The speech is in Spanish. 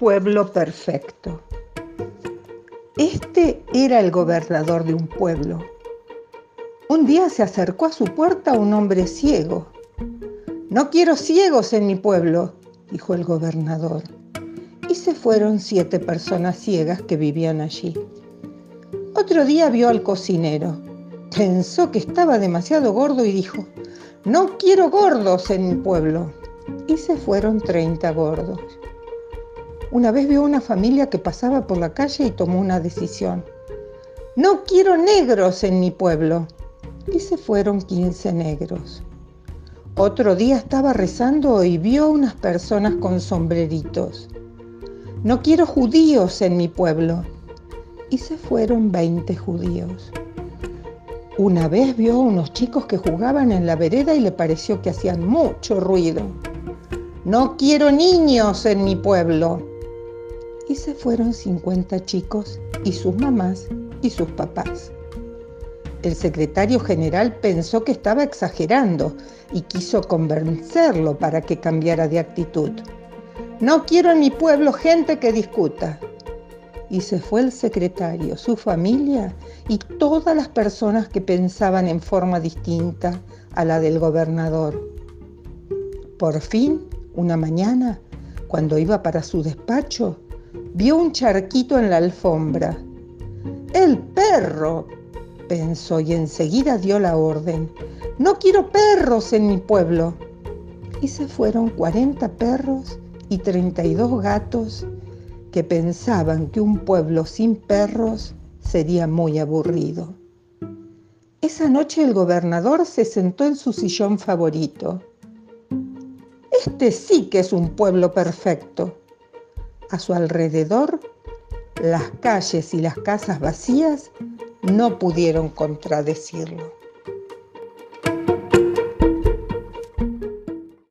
pueblo perfecto. Este era el gobernador de un pueblo. Un día se acercó a su puerta un hombre ciego. No quiero ciegos en mi pueblo, dijo el gobernador. Y se fueron siete personas ciegas que vivían allí. Otro día vio al cocinero. Pensó que estaba demasiado gordo y dijo, no quiero gordos en mi pueblo. Y se fueron 30 gordos. Una vez vio una familia que pasaba por la calle y tomó una decisión. No quiero negros en mi pueblo. Y se fueron 15 negros. Otro día estaba rezando y vio unas personas con sombreritos. No quiero judíos en mi pueblo. Y se fueron 20 judíos. Una vez vio a unos chicos que jugaban en la vereda y le pareció que hacían mucho ruido. No quiero niños en mi pueblo y se fueron 50 chicos y sus mamás y sus papás. El secretario general pensó que estaba exagerando y quiso convencerlo para que cambiara de actitud. No quiero en mi pueblo gente que discuta. Y se fue el secretario, su familia y todas las personas que pensaban en forma distinta a la del gobernador. Por fin, una mañana, cuando iba para su despacho, vio un charquito en la alfombra. El perro, pensó y enseguida dio la orden. No quiero perros en mi pueblo. Y se fueron 40 perros y 32 gatos que pensaban que un pueblo sin perros sería muy aburrido. Esa noche el gobernador se sentó en su sillón favorito. Este sí que es un pueblo perfecto, a su alrededor, las calles y las casas vacías no pudieron contradecirlo.